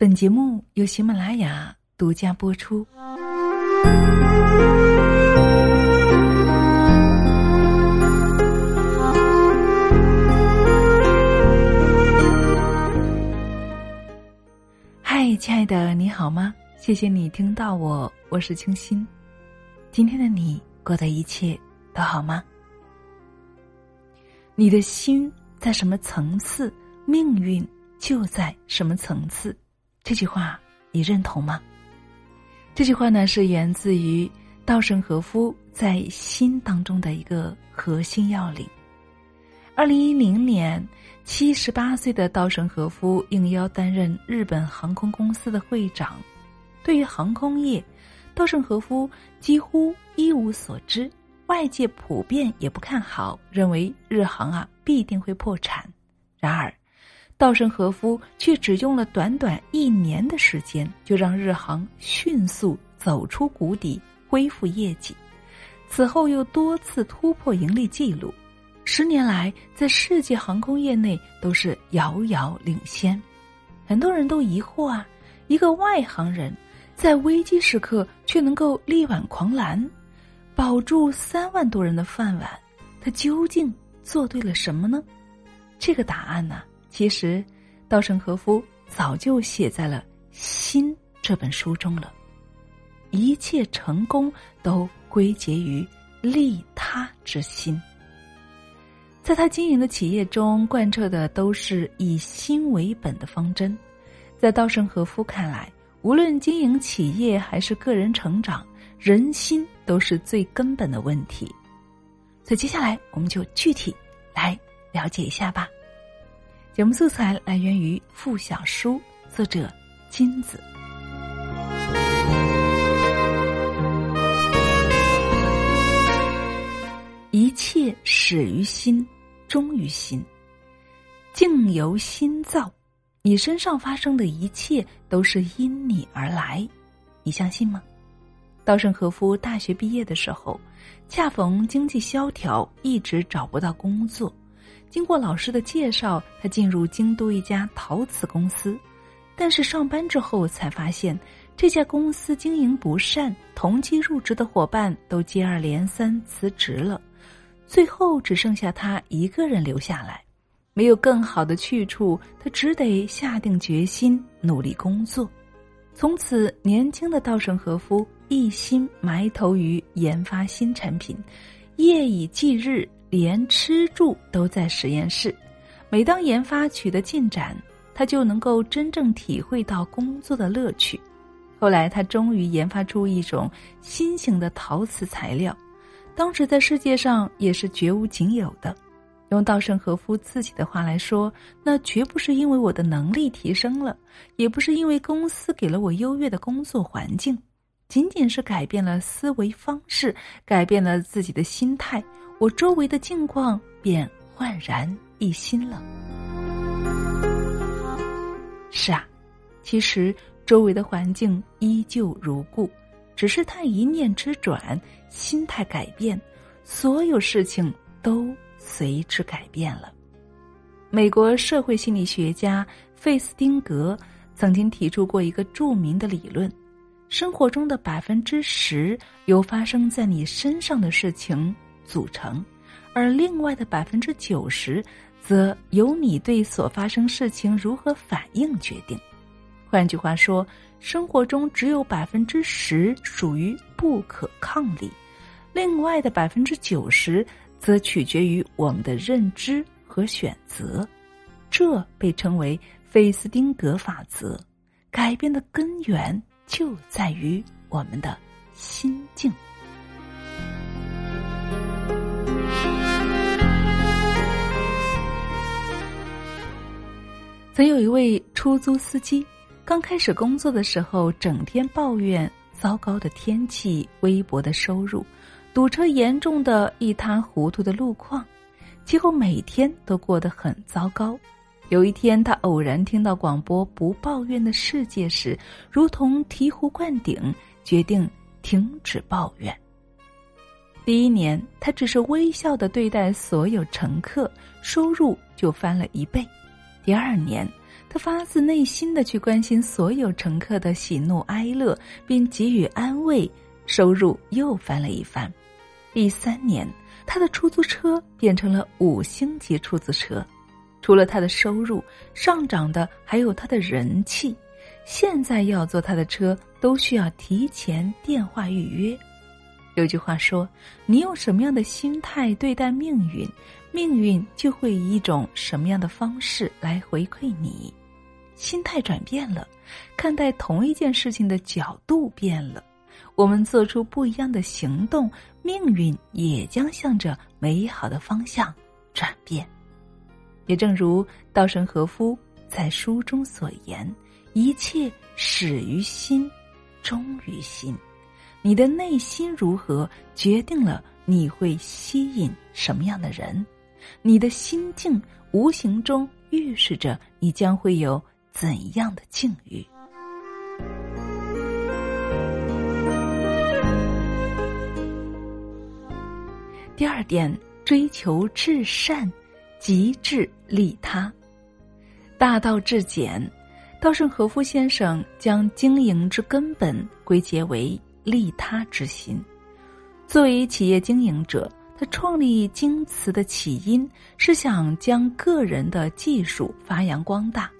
本节目由喜马拉雅独家播出。嗨，亲爱的，你好吗？谢谢你听到我，我是清新。今天的你过得一切都好吗？你的心在什么层次，命运就在什么层次。这句话你认同吗？这句话呢是源自于稻盛和夫在《心》当中的一个核心要领。二零一零年，七十八岁的稻盛和夫应邀担任日本航空公司的会长。对于航空业，稻盛和夫几乎一无所知，外界普遍也不看好，认为日航啊必定会破产。然而，稻盛和夫却只用了短短一年的时间，就让日航迅速走出谷底，恢复业绩。此后又多次突破盈利记录，十年来在世界航空业内都是遥遥领先。很多人都疑惑啊，一个外行人，在危机时刻却能够力挽狂澜，保住三万多人的饭碗，他究竟做对了什么呢？这个答案呢？其实，稻盛和夫早就写在了《心》这本书中了。一切成功都归结于利他之心。在他经营的企业中，贯彻的都是以心为本的方针。在稻盛和夫看来，无论经营企业还是个人成长，人心都是最根本的问题。所以，接下来我们就具体来了解一下吧。节目素材来源于附小书，作者金子。一切始于心，终于心。境由心造，你身上发生的一切都是因你而来，你相信吗？稻盛和夫大学毕业的时候，恰逢经济萧条，一直找不到工作。经过老师的介绍，他进入京都一家陶瓷公司，但是上班之后才发现，这家公司经营不善，同期入职的伙伴都接二连三辞职了，最后只剩下他一个人留下来，没有更好的去处，他只得下定决心努力工作。从此，年轻的稻盛和夫一心埋头于研发新产品，夜以继日。连吃住都在实验室，每当研发取得进展，他就能够真正体会到工作的乐趣。后来，他终于研发出一种新型的陶瓷材料，当时在世界上也是绝无仅有的。用稻盛和夫自己的话来说，那绝不是因为我的能力提升了，也不是因为公司给了我优越的工作环境，仅仅是改变了思维方式，改变了自己的心态。我周围的境况便焕然一新了。是啊，其实周围的环境依旧如故，只是他一念之转，心态改变，所有事情都随之改变了。美国社会心理学家费斯汀格曾经提出过一个著名的理论：生活中的百分之十由发生在你身上的事情。组成，而另外的百分之九十，则由你对所发生事情如何反应决定。换句话说，生活中只有百分之十属于不可抗力，另外的百分之九十则取决于我们的认知和选择。这被称为费斯汀格法则。改变的根源就在于我们的心境。曾有一位出租司机，刚开始工作的时候，整天抱怨糟糕的天气、微薄的收入、堵车严重的一塌糊涂的路况，几乎每天都过得很糟糕。有一天，他偶然听到广播“不抱怨的世界”时，如同醍醐灌顶，决定停止抱怨。第一年，他只是微笑的对待所有乘客，收入就翻了一倍。第二年，他发自内心的去关心所有乘客的喜怒哀乐，并给予安慰，收入又翻了一番。第三年，他的出租车变成了五星级出租车。除了他的收入上涨的，还有他的人气。现在要坐他的车，都需要提前电话预约。有句话说：“你用什么样的心态对待命运，命运就会以一种什么样的方式来回馈你。”心态转变了，看待同一件事情的角度变了，我们做出不一样的行动，命运也将向着美好的方向转变。也正如稻盛和夫在书中所言：“一切始于心，终于心。你的内心如何，决定了你会吸引什么样的人。你的心境无形中预示着你将会有怎样的境遇。”第二点，追求至善。极致利他，大道至简。稻盛和夫先生将经营之根本归结为利他之心。作为企业经营者，他创立京瓷的起因是想将个人的技术发扬光大，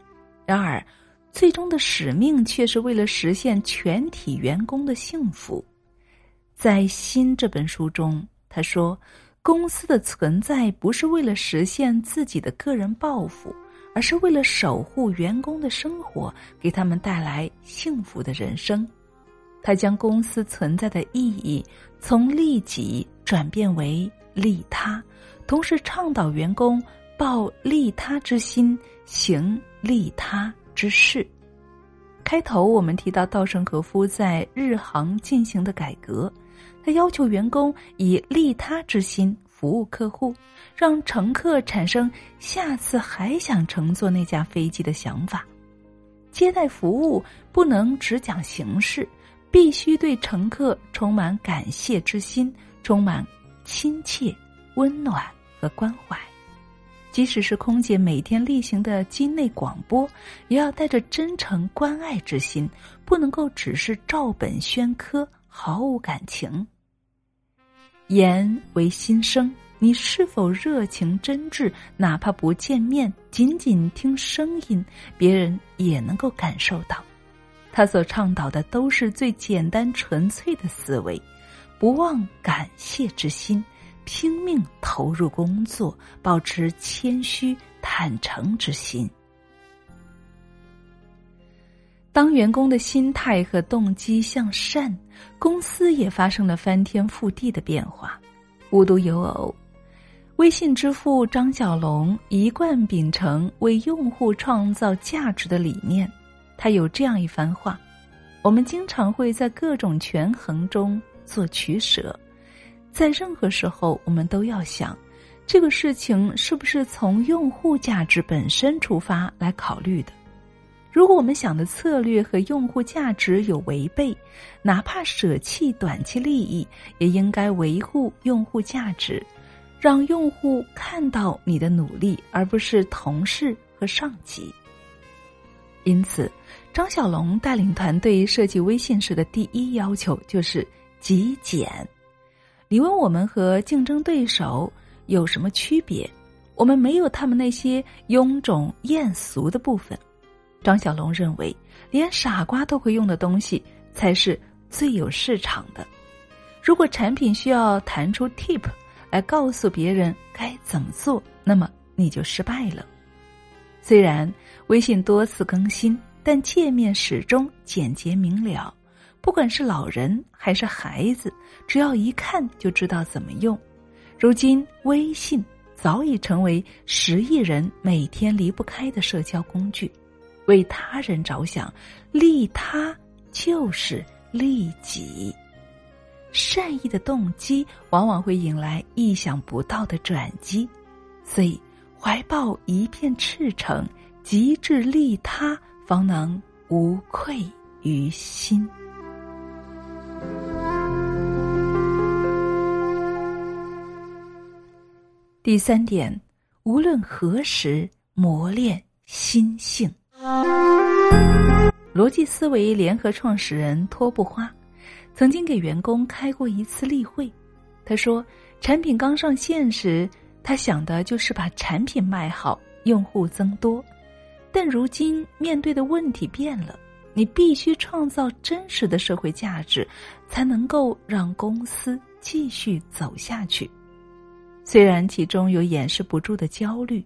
然而，最终的使命却是为了实现全体员工的幸福。在《心》这本书中，他说。公司的存在不是为了实现自己的个人抱负，而是为了守护员工的生活，给他们带来幸福的人生。他将公司存在的意义从利己转变为利他，同时倡导员工抱利他之心，行利他之事。开头我们提到稻盛和夫在日航进行的改革。他要求员工以利他之心服务客户，让乘客产生下次还想乘坐那架飞机的想法。接待服务不能只讲形式，必须对乘客充满感谢之心，充满亲切、温暖和关怀。即使是空姐每天例行的机内广播，也要带着真诚关爱之心，不能够只是照本宣科，毫无感情。言为心声，你是否热情真挚？哪怕不见面，仅仅听声音，别人也能够感受到。他所倡导的都是最简单纯粹的思维，不忘感谢之心，拼命投入工作，保持谦虚坦诚之心。当员工的心态和动机向善，公司也发生了翻天覆地的变化。无独有偶，微信之父张小龙一贯秉承为用户创造价值的理念。他有这样一番话：我们经常会在各种权衡中做取舍，在任何时候，我们都要想，这个事情是不是从用户价值本身出发来考虑的。如果我们想的策略和用户价值有违背，哪怕舍弃短期利益，也应该维护用户价值，让用户看到你的努力，而不是同事和上级。因此，张小龙带领团队设计微信时的第一要求就是极简。你问我们和竞争对手有什么区别？我们没有他们那些臃肿艳俗的部分。张小龙认为，连傻瓜都会用的东西才是最有市场的。如果产品需要弹出 tip 来告诉别人该怎么做，那么你就失败了。虽然微信多次更新，但界面始终简洁明了。不管是老人还是孩子，只要一看就知道怎么用。如今，微信早已成为十亿人每天离不开的社交工具。为他人着想，利他就是利己。善意的动机往往会引来意想不到的转机，所以怀抱一片赤诚，极致利他，方能无愧于心。第三点，无论何时磨练心性。逻辑思维联合创始人托布花，曾经给员工开过一次例会。他说，产品刚上线时，他想的就是把产品卖好，用户增多。但如今面对的问题变了，你必须创造真实的社会价值，才能够让公司继续走下去。虽然其中有掩饰不住的焦虑，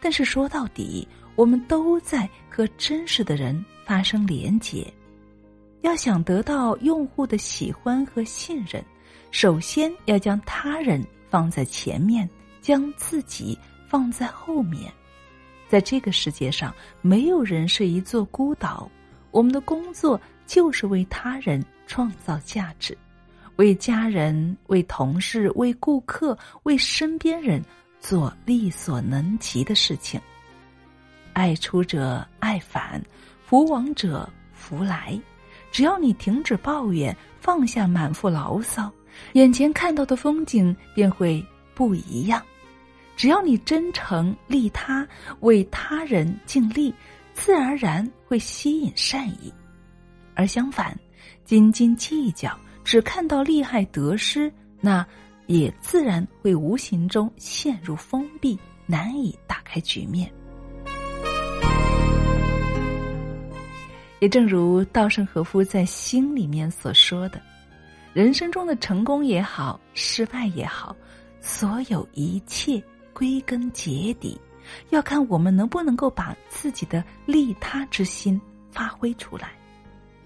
但是说到底，我们都在和真实的人发生连结。要想得到用户的喜欢和信任，首先要将他人放在前面，将自己放在后面。在这个世界上，没有人是一座孤岛。我们的工作就是为他人创造价值，为家人、为同事、为顾客、为身边人做力所能及的事情。爱出者爱返，福往者福来。只要你停止抱怨，放下满腹牢骚，眼前看到的风景便会不一样。只要你真诚利他，为他人尽力，自然而然会吸引善意；而相反，斤斤计较，只看到利害得失，那也自然会无形中陷入封闭，难以打开局面。也正如稻盛和夫在心里面所说的：“人生中的成功也好，失败也好，所有一切。”归根结底，要看我们能不能够把自己的利他之心发挥出来，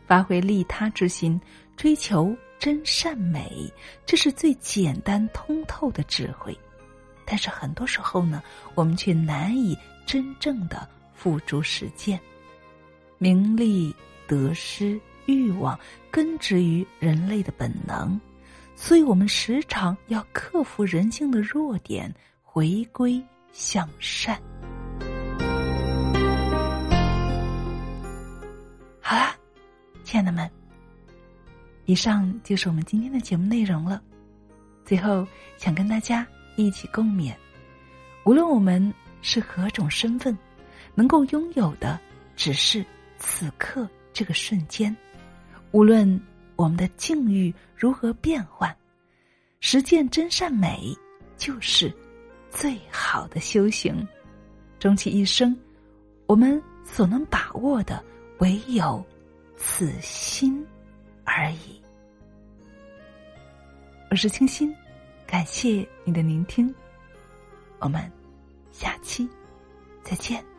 发挥利他之心，追求真善美，这是最简单通透的智慧。但是很多时候呢，我们却难以真正的付诸实践。名利得失、欲望根植于人类的本能，所以我们时常要克服人性的弱点。回归向善。好啦，亲爱的们，以上就是我们今天的节目内容了。最后，想跟大家一起共勉：无论我们是何种身份，能够拥有的只是此刻这个瞬间；无论我们的境遇如何变换，实践真善美就是。最好的修行，终其一生，我们所能把握的唯有此心而已。我是清新，感谢你的聆听，我们下期再见。